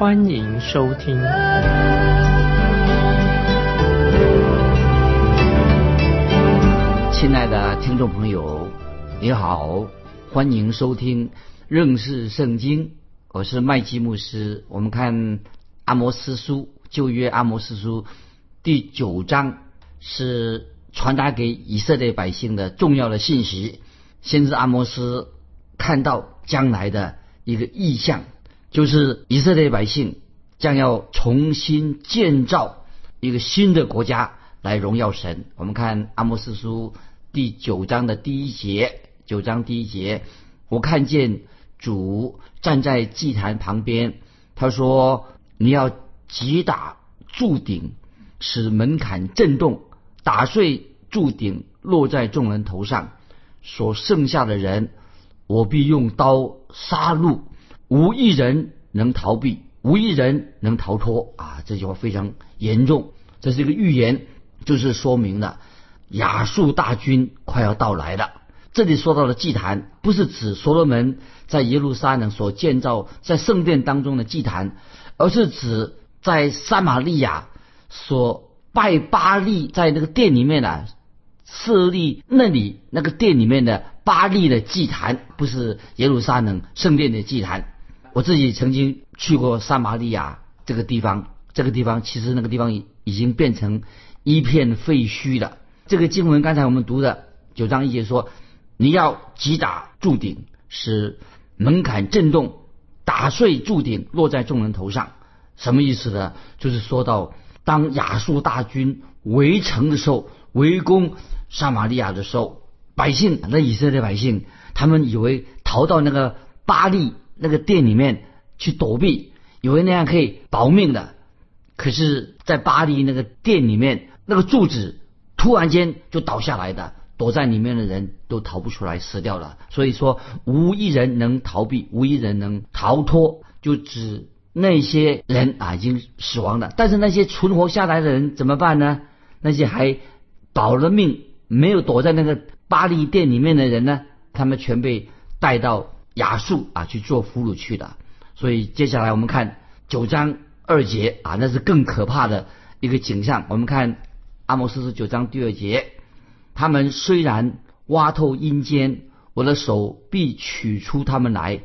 欢迎收听。亲爱的听众朋友，你好，欢迎收听认识圣经，我是麦基牧师。我们看阿摩斯书旧约阿摩斯书第九章是。传达给以色列百姓的重要的信息，先知阿摩斯看到将来的一个意象，就是以色列百姓将要重新建造一个新的国家来荣耀神。我们看阿摩斯书第九章的第一节，九章第一节，我看见主站在祭坛旁边，他说：“你要击打柱顶，使门槛震动。”打碎柱顶，落在众人头上，所剩下的人，我必用刀杀戮，无一人能逃避，无一人能逃脱。啊，这句话非常严重，这是一个预言，就是说明了亚述大军快要到来了。这里说到的祭坛，不是指所罗门在耶路撒冷所建造在圣殿当中的祭坛，而是指在撒玛利亚所。拜巴利在那个殿里面呢，设立那里那个殿里面的巴利的祭坛，不是耶路撒冷圣殿的祭坛。我自己曾经去过撒玛利亚这个地方，这个地方其实那个地方已已经变成一片废墟了。这个经文刚才我们读的九章一节说，你要击打柱顶，使门槛震动，打碎柱顶，落在众人头上。什么意思呢？就是说到。当亚述大军围城的时候，围攻撒玛利亚的时候，百姓那以色列百姓，他们以为逃到那个巴利那个店里面去躲避，以为那样可以保命的。可是，在巴黎那个店里面，那个柱子突然间就倒下来的，躲在里面的人都逃不出来，死掉了。所以说，无一人能逃避，无一人能逃脱，就只。那些人啊已经死亡了，但是那些存活下来的人怎么办呢？那些还保了命、没有躲在那个巴黎店里面的人呢？他们全被带到亚述啊去做俘虏去的。所以接下来我们看九章二节啊，那是更可怕的一个景象。我们看阿摩斯书九章第二节，他们虽然挖透阴间，我的手必取出他们来；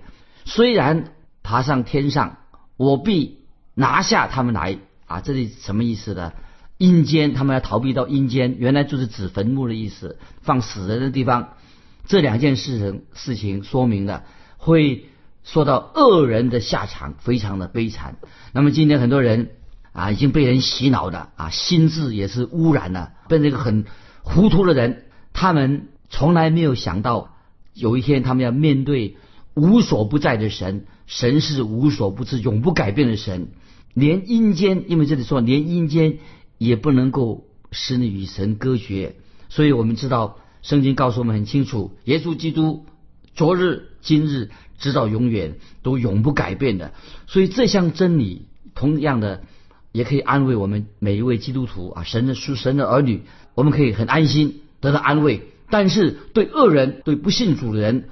虽然爬上天上。我必拿下他们来啊！这里什么意思呢？阴间，他们要逃避到阴间，原来就是指坟墓的意思，放死人的地方。这两件事情事情说明了，会说到恶人的下场非常的悲惨。那么今天很多人啊，已经被人洗脑的啊，心智也是污染了，变成一个很糊涂的人。他们从来没有想到，有一天他们要面对。无所不在的神，神是无所不知、永不改变的神。连阴间，因为这里说连阴间也不能够使你与神隔绝。所以我们知道，圣经告诉我们很清楚，耶稣基督昨日、今日直到永远都永不改变的。所以这项真理，同样的也可以安慰我们每一位基督徒啊，神的属神的儿女，我们可以很安心得到安慰。但是对恶人、对不信主的人，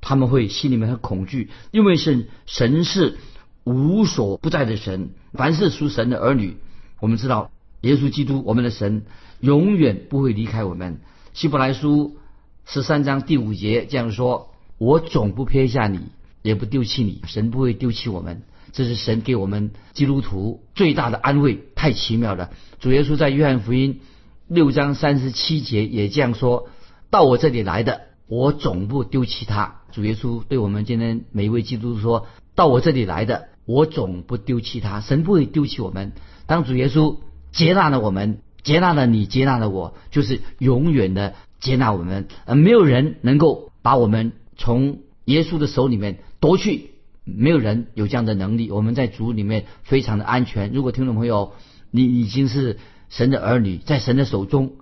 他们会心里面很恐惧，因为是神是无所不在的神，凡是属神的儿女，我们知道耶稣基督我们的神永远不会离开我们。希伯来书十三章第五节这样说：“我总不撇下你，也不丢弃你。”神不会丢弃我们，这是神给我们基督徒最大的安慰，太奇妙了。主耶稣在约翰福音六章三十七节也这样说：“到我这里来的。”我总不丢弃他。主耶稣对我们今天每一位基督徒说：“到我这里来的，我总不丢弃他。神不会丢弃我们。当主耶稣接纳了我们，接纳了你，接纳了我，就是永远的接纳我们。而没有人能够把我们从耶稣的手里面夺去，没有人有这样的能力。我们在主里面非常的安全。如果听众朋友你已经是神的儿女，在神的手中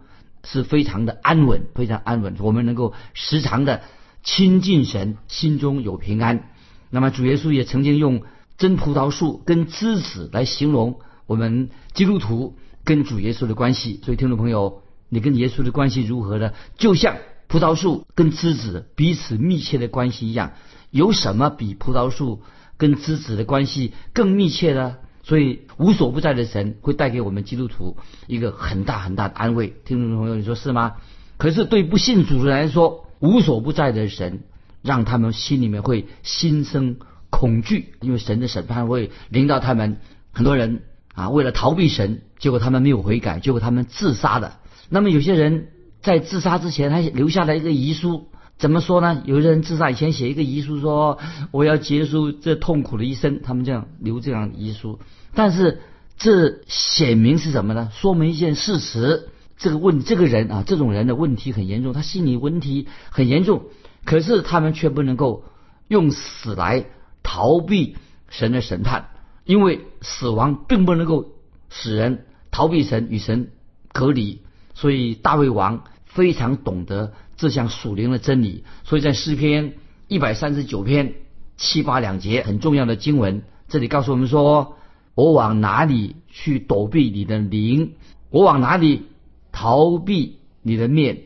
是非常的安稳，非常安稳。我们能够时常的亲近神，心中有平安。那么主耶稣也曾经用真葡萄树跟枝子来形容我们基督徒跟主耶稣的关系。所以听众朋友，你跟耶稣的关系如何呢？就像葡萄树跟枝子彼此密切的关系一样。有什么比葡萄树跟枝子的关系更密切呢？所以无所不在的神会带给我们基督徒一个很大很大的安慰。听众朋友，你说是吗？可是对不信主的人来说，无所不在的神让他们心里面会心生恐惧，因为神的审判会临到他们。很多人啊，为了逃避神，结果他们没有悔改，结果他们自杀的。那么有些人在自杀之前还留下了一个遗书。怎么说呢？有些人自杀以前写一个遗书，说我要结束这痛苦的一生。他们这样留这样遗书，但是这显明是什么呢？说明一件事实：这个问这个人啊，这种人的问题很严重，他心理问题很严重。可是他们却不能够用死来逃避神的审判，因为死亡并不能够使人逃避神与神隔离。所以大卫王非常懂得。这项属灵的真理，所以在诗篇一百三十九篇七八两节很重要的经文，这里告诉我们说：我往哪里去躲避你的灵？我往哪里逃避你的面？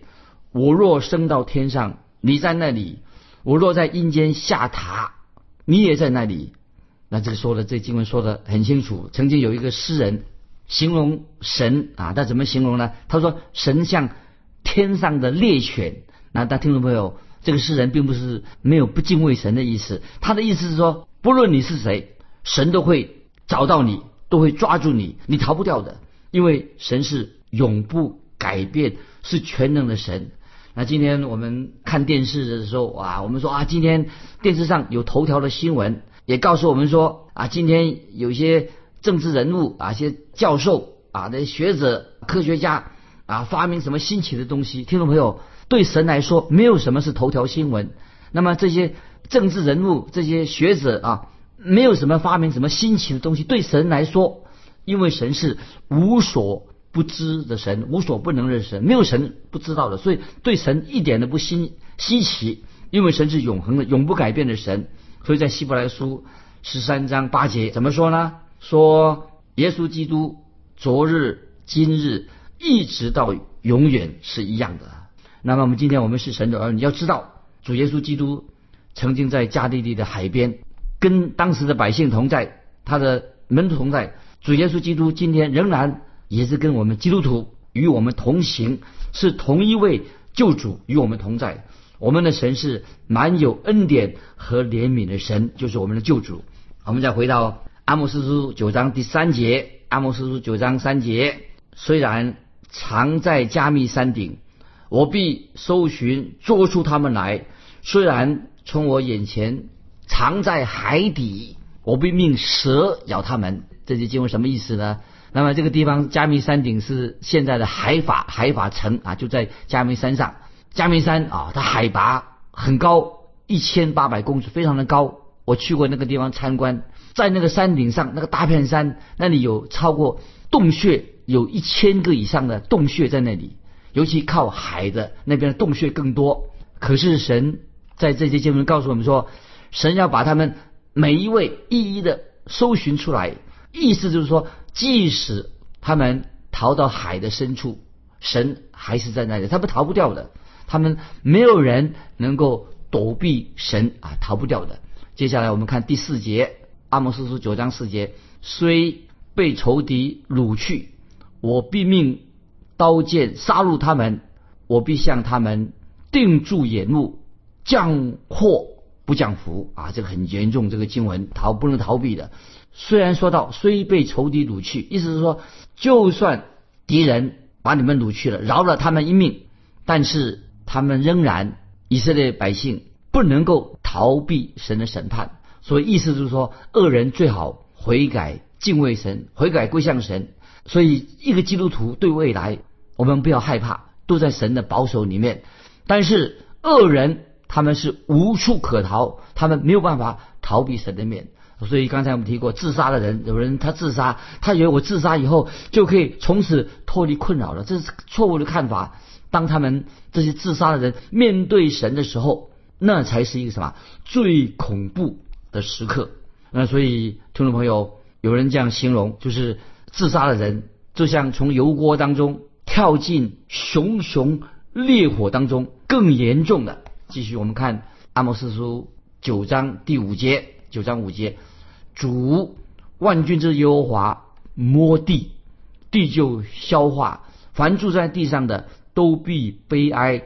我若升到天上，你在那里；我若在阴间下榻，你也在那里。那这个说的这经文说的很清楚。曾经有一个诗人形容神啊，他怎么形容呢？他说神像。天上的猎犬，那大家听众朋友，这个诗人并不是没有不敬畏神的意思，他的意思是说，不论你是谁，神都会找到你，都会抓住你，你逃不掉的，因为神是永不改变，是全能的神。那今天我们看电视的时候啊，我们说啊，今天电视上有头条的新闻，也告诉我们说啊，今天有些政治人物啊，一些教授啊，那些学者、科学家。啊，发明什么新奇的东西？听众朋友，对神来说，没有什么是头条新闻。那么这些政治人物、这些学者啊，没有什么发明什么新奇的东西。对神来说，因为神是无所不知的神，无所不能的神，没有神不知道的，所以对神一点都不新稀奇。因为神是永恒的、永不改变的神，所以在希伯来书十三章八节怎么说呢？说耶稣基督昨日、今日。一直到永远是一样的。那么我们今天我们是神的儿女，要知道主耶稣基督曾经在加利利的海边跟当时的百姓同在，他的门徒同在。主耶稣基督今天仍然也是跟我们基督徒与我们同行，是同一位救主与我们同在。我们的神是满有恩典和怜悯的神，就是我们的救主。我们再回到阿莫斯书九章第三节，阿莫斯书九章三节，虽然。藏在加密山顶，我必搜寻捉出他们来。虽然从我眼前藏在海底，我必命蛇咬他们。这些经文什么意思呢？那么这个地方加密山顶是现在的海法海法城啊，就在加密山上。加密山啊，它海拔很高，一千八百公尺，非常的高。我去过那个地方参观，在那个山顶上，那个大片山那里有超过洞穴。有一千个以上的洞穴在那里，尤其靠海的那边的洞穴更多。可是神在这些经文告诉我们说，神要把他们每一位一一的搜寻出来，意思就是说，即使他们逃到海的深处，神还是在那里，他们逃不掉的。他们没有人能够躲避神啊，逃不掉的。接下来我们看第四节，阿摩斯书九章四节，虽被仇敌掳去。我必命刀剑杀戮他们，我必向他们定住眼目，降祸不降福啊！这个很严重，这个经文逃不能逃避的。虽然说到虽被仇敌掳去，意思是说，就算敌人把你们掳去了，饶了他们一命，但是他们仍然以色列百姓不能够逃避神的审判。所以意思就是说，恶人最好悔改敬畏神，悔改归向神。所以，一个基督徒对未来，我们不要害怕，都在神的保守里面。但是恶人他们是无处可逃，他们没有办法逃避神的面。所以刚才我们提过，自杀的人，有人他自杀，他以为我自杀以后就可以从此脱离困扰了，这是错误的看法。当他们这些自杀的人面对神的时候，那才是一个什么最恐怖的时刻。那所以听众朋友，有人这样形容，就是自杀的人就像从油锅当中跳进熊熊烈火当中，更严重的。继续我们看阿摩斯书九章第五节，九章五节，主万军之耶和华摸地，地就消化，凡住在地上的。都必悲哀，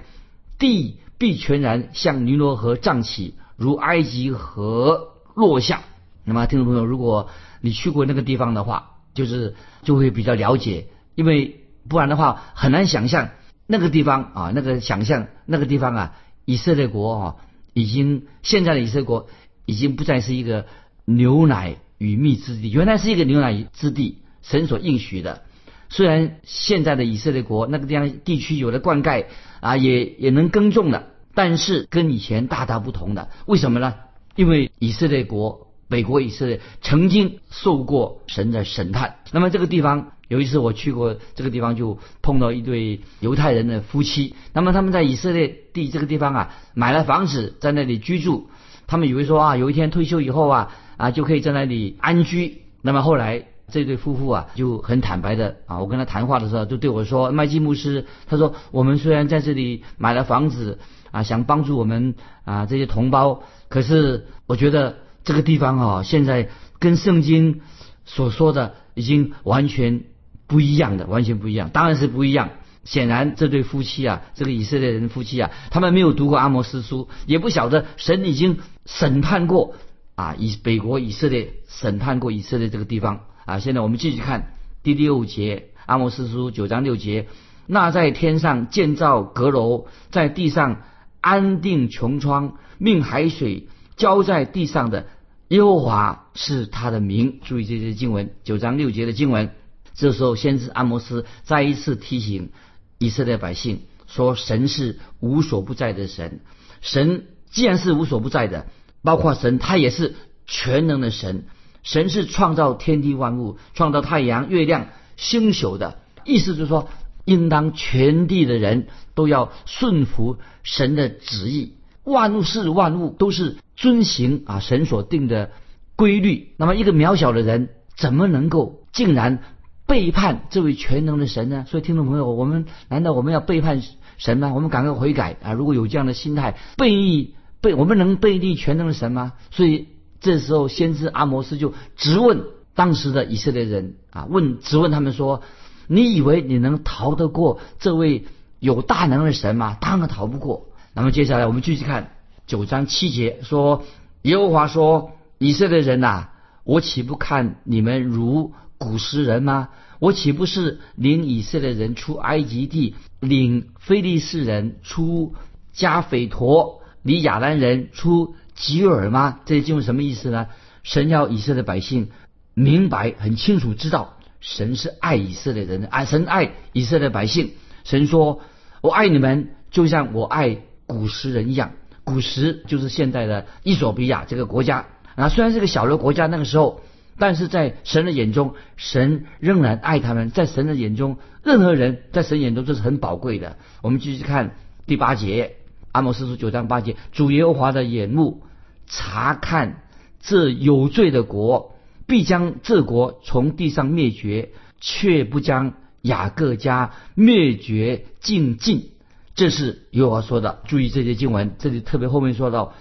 地必全然向尼罗河涨起，如埃及河落下。那么，听众朋友，如果你去过那个地方的话，就是就会比较了解，因为不然的话很难想象那个地方啊，那个想象那个地方啊，以色列国啊，已经现在的以色列国已经不再是一个牛奶与蜜之地，原来是一个牛奶之地，神所应许的。虽然现在的以色列国那个地方地区有了灌溉啊，也也能耕种了，但是跟以前大大不同的。为什么呢？因为以色列国北国以色列曾经受过神的审判。那么这个地方有一次我去过这个地方，就碰到一对犹太人的夫妻。那么他们在以色列地这个地方啊，买了房子在那里居住。他们以为说啊，有一天退休以后啊啊就可以在那里安居。那么后来。这对夫妇啊就很坦白的啊，我跟他谈话的时候就对我说：“麦基牧师，他说我们虽然在这里买了房子啊，想帮助我们啊这些同胞，可是我觉得这个地方啊现在跟圣经所说的已经完全不一样的，完全不一样。当然是不一样。显然这对夫妻啊，这个以色列人夫妻啊，他们没有读过阿摩斯书，也不晓得神已经审判过啊以北国以色列审判过以色列这个地方。”啊，现在我们继续看第六节，阿摩斯书九章六节。那在天上建造阁楼，在地上安定穹苍，命海水浇在地上的耶和华是他的名。注意这些经文，九章六节的经文。这时候，先知阿摩斯再一次提醒以色列百姓说：“神是无所不在的神。神既然是无所不在的，包括神，他也是全能的神。”神是创造天地万物、创造太阳、月亮、星宿的，意思就是说，应当全地的人都要顺服神的旨意，万物是万物都是遵行啊神所定的规律。那么一个渺小的人，怎么能够竟然背叛这位全能的神呢？所以听众朋友，我们难道我们要背叛神吗？我们赶快悔改啊！如果有这样的心态，背逆背，我们能背逆全能的神吗？所以。这时候，先知阿摩斯就质问当时的以色列人啊，问质问他们说：“你以为你能逃得过这位有大能的神吗？当然逃不过。”那么接下来我们继续看九章七节，说：“耶和华说，以色列人呐，我岂不看你们如古时人吗？我岂不是领以色列人出埃及地，领非利士人出加斐陀，领亚兰人出？”吉尔吗？这些经文什么意思呢？神要以色列百姓明白、很清楚知道，神是爱以色列人的，爱神爱以色列百姓。神说：“我爱你们，就像我爱古时人一样。”古时就是现在的伊索比亚这个国家啊，虽然是个小的国家，那个时候，但是在神的眼中，神仍然爱他们。在神的眼中，任何人在神眼中都是很宝贵的。我们继续看第八节，阿摩斯书九章八节，主耶和华的眼目。查看这有罪的国，必将这国从地上灭绝，却不将雅各家灭绝尽尽。这是耶和华说的。注意这些经文，这里特别后面说到，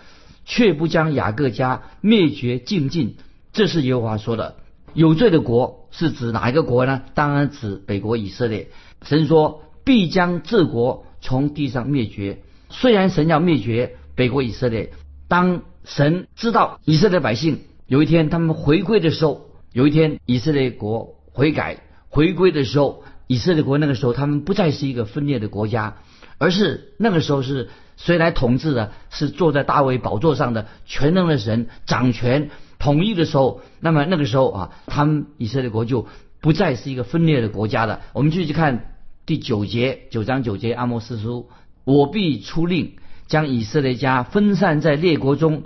却不将雅各家灭绝尽尽。这是耶和华说的。有罪的国是指哪一个国呢？当然指北国以色列。神说必将这国从地上灭绝。虽然神要灭绝北国以色列，当。神知道以色列百姓有一天他们回归的时候，有一天以色列国悔改回归的时候，以色列国那个时候他们不再是一个分裂的国家，而是那个时候是谁来统治的？是坐在大卫宝座上的全能的神掌权统一的时候，那么那个时候啊，他们以色列国就不再是一个分裂的国家了。我们继续看第九节九章九节阿摩斯书，我必出令将以色列家分散在列国中。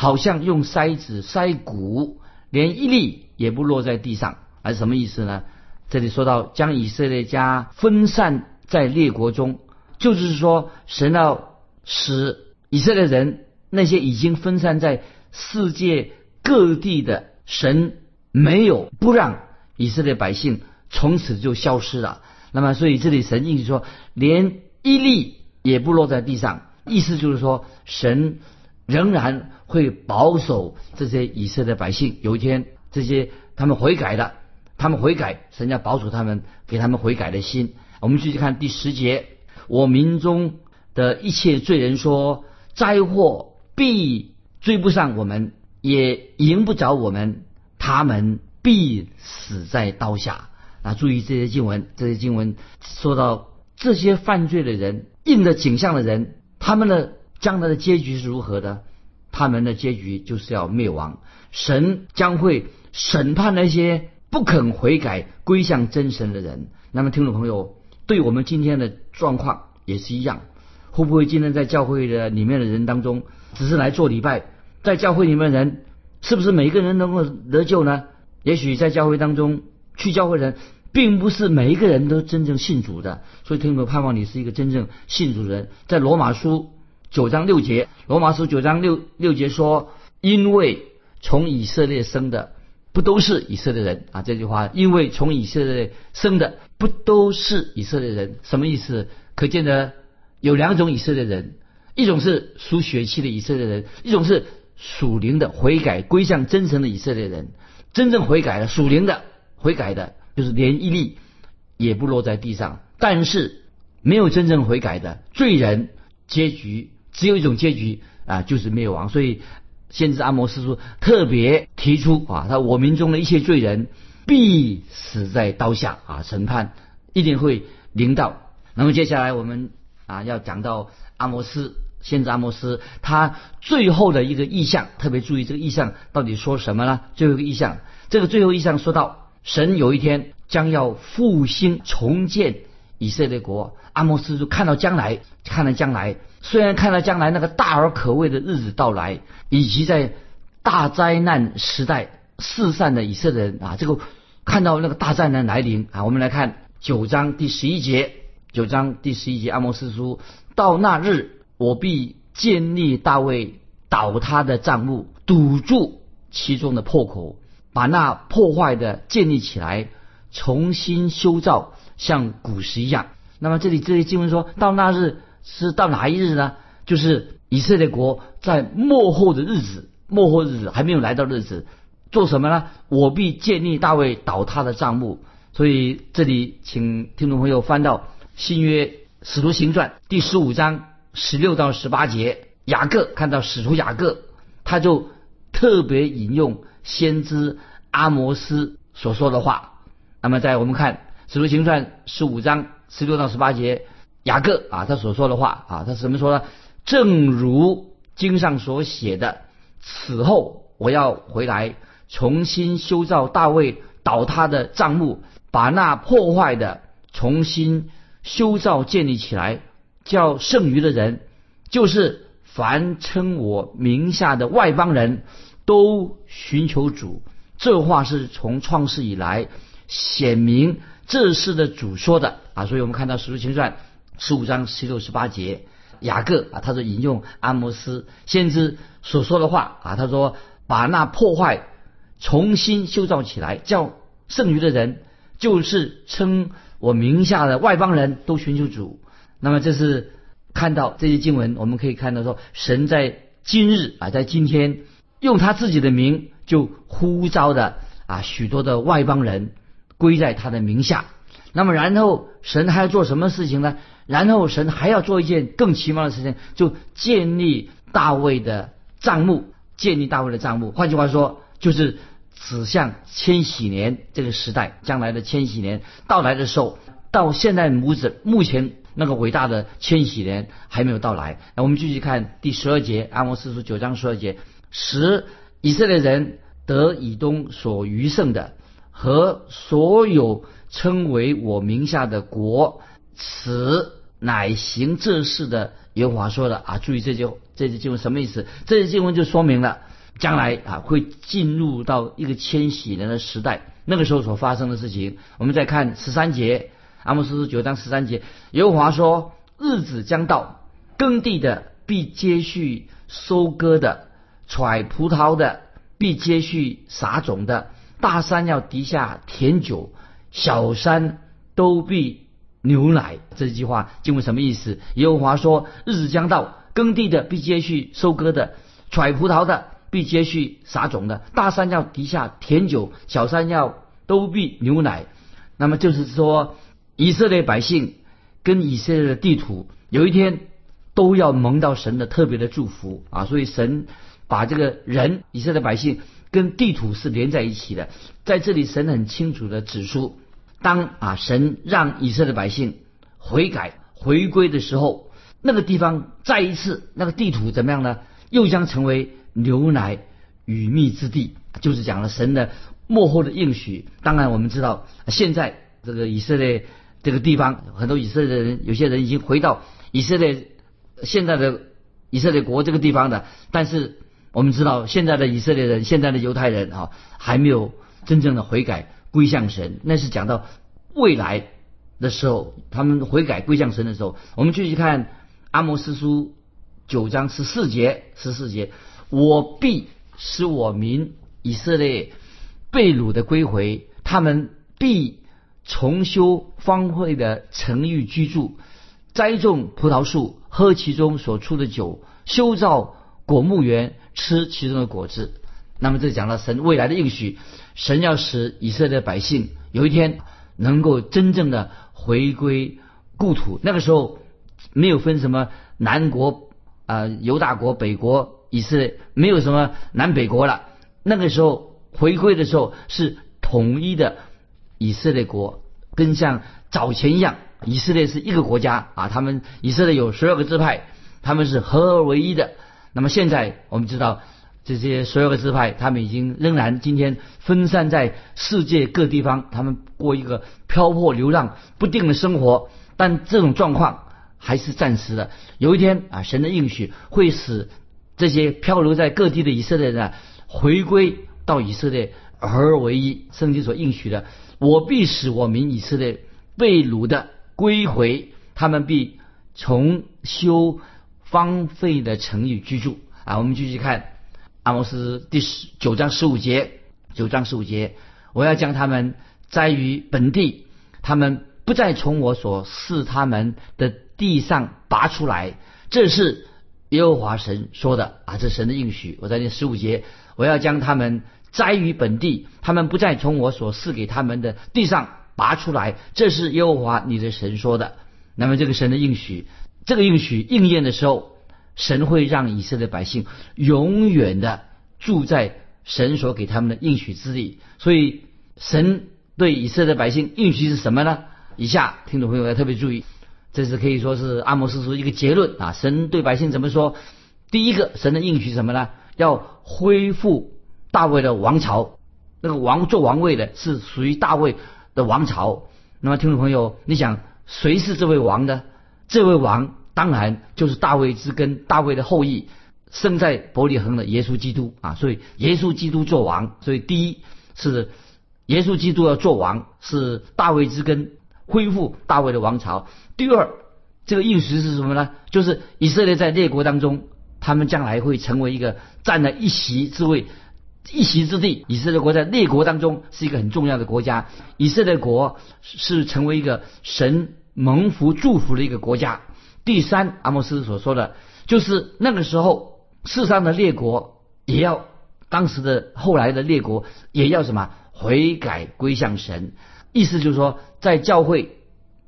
好像用筛子筛谷，连一粒也不落在地上。是什么意思呢？这里说到将以色列家分散在列国中，就是说神要使以色列人那些已经分散在世界各地的神没有不让以色列百姓从此就消失了。那么，所以这里神意思说，连一粒也不落在地上，意思就是说，神仍然会保守这些以色列百姓。有一天，这些他们悔改了，他们悔改，神要保守他们，给他们悔改的心。我们继续看第十节：我民中的一切罪人说，灾祸必追不上我们，也赢不着我们，他们必死在刀下。啊，注意这些经文，这些经文说到这些犯罪的人、应的景象的人，他们的将来的结局是如何的？他们的结局就是要灭亡。神将会审判那些不肯悔改、归向真神的人。那么，听众朋友，对我们今天的状况也是一样，会不会今天在教会的里面的人当中，只是来做礼拜，在教会里面的人，是不是每一个人能够得救呢？也许在教会当中。去教会人，并不是每一个人都真正信主的，所以听众朋友盼望你是一个真正信主的人。在罗马书九章六节，罗马书九章六六节说：“因为从以色列生的不都是以色列人啊？”这句话，因为从以色列生的不都是以色列人，什么意思？可见呢有两种以色列人，一种是属血气的以色列人，一种是属灵的悔改归向真神的以色列人。真正悔改的属灵的。悔改的，就是连一粒也不落在地上。但是没有真正悔改的罪人，结局只有一种结局啊，就是灭亡。所以先知阿摩斯书特别提出啊，他我民中的一切罪人必死在刀下啊，审判一定会临到。那么接下来我们啊要讲到阿摩斯先知阿摩斯他最后的一个意象，特别注意这个意象到底说什么呢？最后一个意象，这个最后意象说到。神有一天将要复兴重建以色列国，阿摩斯就看到将来，看到将来，虽然看到将来那个大而可畏的日子到来，以及在大灾难时代四散的以色列人啊，这个看到那个大灾难来临啊，我们来看九章第十一节，九章第十一节，阿摩斯书到那日，我必建立大卫倒塌的帐幕，堵住其中的破口。把那破坏的建立起来，重新修造，像古时一样。那么这里这些经文说到那日是到哪一日呢？就是以色列国在末后的日子，末后日子还没有来到日子，做什么呢？我必建立大卫倒塌的帐幕。所以这里请听众朋友翻到新约使徒行传第十五章十六到十八节，雅各看到使徒雅各，他就特别引用。先知阿摩斯所说的话，那么在我们看《使徒行传》十五章十六到十八节，雅各啊他所说的话啊，他是怎么说呢？正如经上所写的，此后我要回来，重新修造大卫倒塌的帐幕，把那破坏的重新修造建立起来，叫剩余的人，就是凡称我名下的外邦人。都寻求主，这话是从创世以来显明这事的主说的啊，所以我们看到《使徒行传》十五章十六十八节，雅各啊，他说引用阿摩斯先知所说的话啊，他说把那破坏重新修造起来，叫剩余的人，就是称我名下的外邦人都寻求主。那么这是看到这些经文，我们可以看到说，神在今日啊，在今天。用他自己的名就呼召的啊许多的外邦人归在他的名下，那么然后神还要做什么事情呢？然后神还要做一件更奇妙的事情，就建立大卫的账目，建立大卫的账目。换句话说，就是指向千禧年这个时代，将来的千禧年到来的时候，到现在母子目前那个伟大的千禧年还没有到来。那我们继续看第十二节，阿摩斯书九章十二节。使以色列人得以东所余剩的和所有称为我名下的国，此乃行这事的耶和华说的啊！注意这句这句经文什么意思？这句经文就说明了将来啊会进入到一个千禧年的时代。那个时候所发生的事情，我们再看十三节，阿摩斯九章十三节，耶和华说：日子将到，耕地的必接续收割的，采葡萄的必接续撒种的，大山要滴下甜酒，小山都必牛奶。这句话经文什么意思？耶和华说：日子将到，耕地的必接续收割的，采葡萄的。必接续撒种的，大山要滴下甜酒，小山要都必牛奶。那么就是说，以色列百姓跟以色列的地土，有一天都要蒙到神的特别的祝福啊！所以神把这个人以色列百姓跟地土是连在一起的。在这里，神很清楚的指出，当啊神让以色列百姓悔改回归的时候，那个地方再一次那个地图怎么样呢？又将成为。牛奶与蜜之地，就是讲了神的幕后的应许。当然，我们知道现在这个以色列这个地方，很多以色列人，有些人已经回到以色列现在的以色列国这个地方的。但是我们知道，现在的以色列人，现在的犹太人啊，还没有真正的悔改归向神。那是讲到未来的时候，他们悔改归向神的时候。我们继续看阿摩斯书九章十四节，十四节。我必使我民以色列被掳的归回，他们必重修荒废的城域居住，栽种葡萄树，喝其中所出的酒，修造果木园，吃其中的果子。那么这讲了神未来的应许，神要使以色列百姓有一天能够真正的回归故土。那个时候没有分什么南国啊、犹大国、北国。以色列没有什么南北国了。那个时候回归的时候是统一的以色列国，跟像早前一样，以色列是一个国家啊。他们以色列有十二个支派，他们是合而为一的。那么现在我们知道这些所有的支派，他们已经仍然今天分散在世界各地方，他们过一个漂泊流浪不定的生活。但这种状况还是暂时的。有一天啊，神的应许会使。这些漂流在各地的以色列人回归到以色列而为一，圣经所应许的，我必使我民以色列被掳的归回，他们必重修荒废的城邑居住。啊，我们继续看阿摩斯第十九章十五节，九章十五节，我要将他们栽于本地，他们不再从我所赐他们的地上拔出来，这是。耶和华神说的啊，这神的应许。我在念十五节，我要将他们栽于本地，他们不再从我所赐给他们的地上拔出来。这是耶和华你的神说的。那么这个神的应许，这个应许应验的时候，神会让以色列百姓永远的住在神所给他们的应许之地。所以神对以色列百姓应许是什么呢？以下听众朋友要特别注意。这是可以说是阿摩斯书一个结论啊！神对百姓怎么说？第一个，神的应许什么呢？要恢复大卫的王朝，那个王做王位的是属于大卫的王朝。那么，听众朋友，你想谁是这位王呢？这位王当然就是大卫之根，大卫的后裔，生在伯利恒的耶稣基督啊！所以，耶稣基督做王，所以第一是耶稣基督要做王，是大卫之根。恢复大卫的王朝。第二，这个应许是什么呢？就是以色列在列国当中，他们将来会成为一个占了一席之位、一席之地。以色列国在列国当中是一个很重要的国家。以色列国是成为一个神蒙福祝福的一个国家。第三，阿莫斯所说的，就是那个时候世上的列国也要，当时的后来的列国也要什么悔改归向神。意思就是说，在教会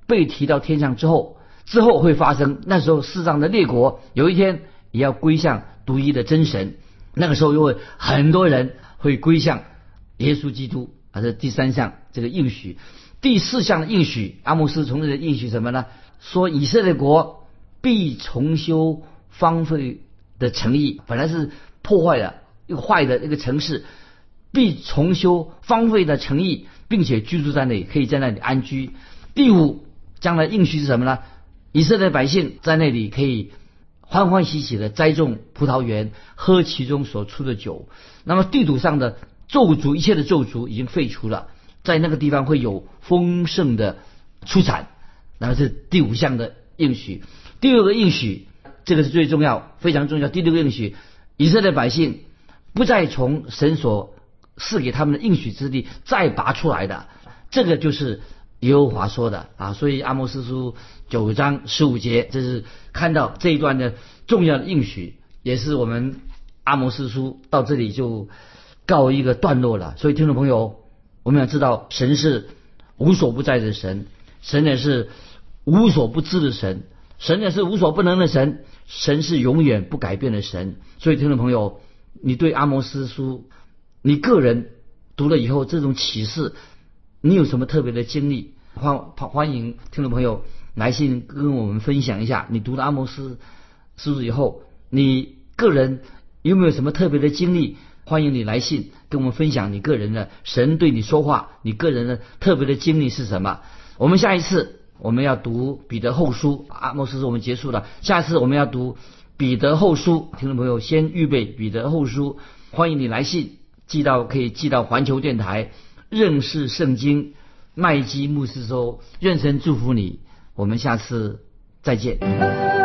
被提到天上之后，之后会发生。那时候世上的列国有一天也要归向独一的真神。那个时候又会很多人会归向耶稣基督。啊，这第三项这个应许，第四项的应许，阿姆斯从这里应许什么呢？说以色列国必重修荒废的城邑，本来是破坏的、一个坏的一个城市，必重修荒废的城邑。并且居住在那里，可以在那里安居。第五，将来应许是什么呢？以色列百姓在那里可以欢欢喜喜的栽种葡萄园，喝其中所出的酒。那么地图上的咒诅，一切的咒诅已经废除了，在那个地方会有丰盛的出产。那么是第五项的应许。第六个应许，这个是最重要、非常重要。第六个应许，以色列百姓不再从神所赐给他们的应许之地再拔出来的，这个就是耶和华说的啊。所以阿摩斯书九章十五节，这是看到这一段的重要的应许，也是我们阿摩斯书到这里就告一个段落了。所以听众朋友，我们要知道，神是无所不在的神，神也是。无所不知的神，神也是无所不能的神，神是永远不改变的神。所以，听众朋友，你对阿摩斯书，你个人读了以后，这种启示，你有什么特别的经历？欢欢迎听众朋友来信跟我们分享一下。你读了阿摩斯书以后，你个人有没有什么特别的经历？欢迎你来信跟我们分享你个人的神对你说话，你个人的特别的经历是什么？我们下一次。我们要读彼得后书，阿莫斯是我们结束了。下次我们要读彼得后书，听众朋友先预备彼得后书，欢迎你来信寄到，可以寄到环球电台认识圣经麦基牧师说，认真祝福你，我们下次再见。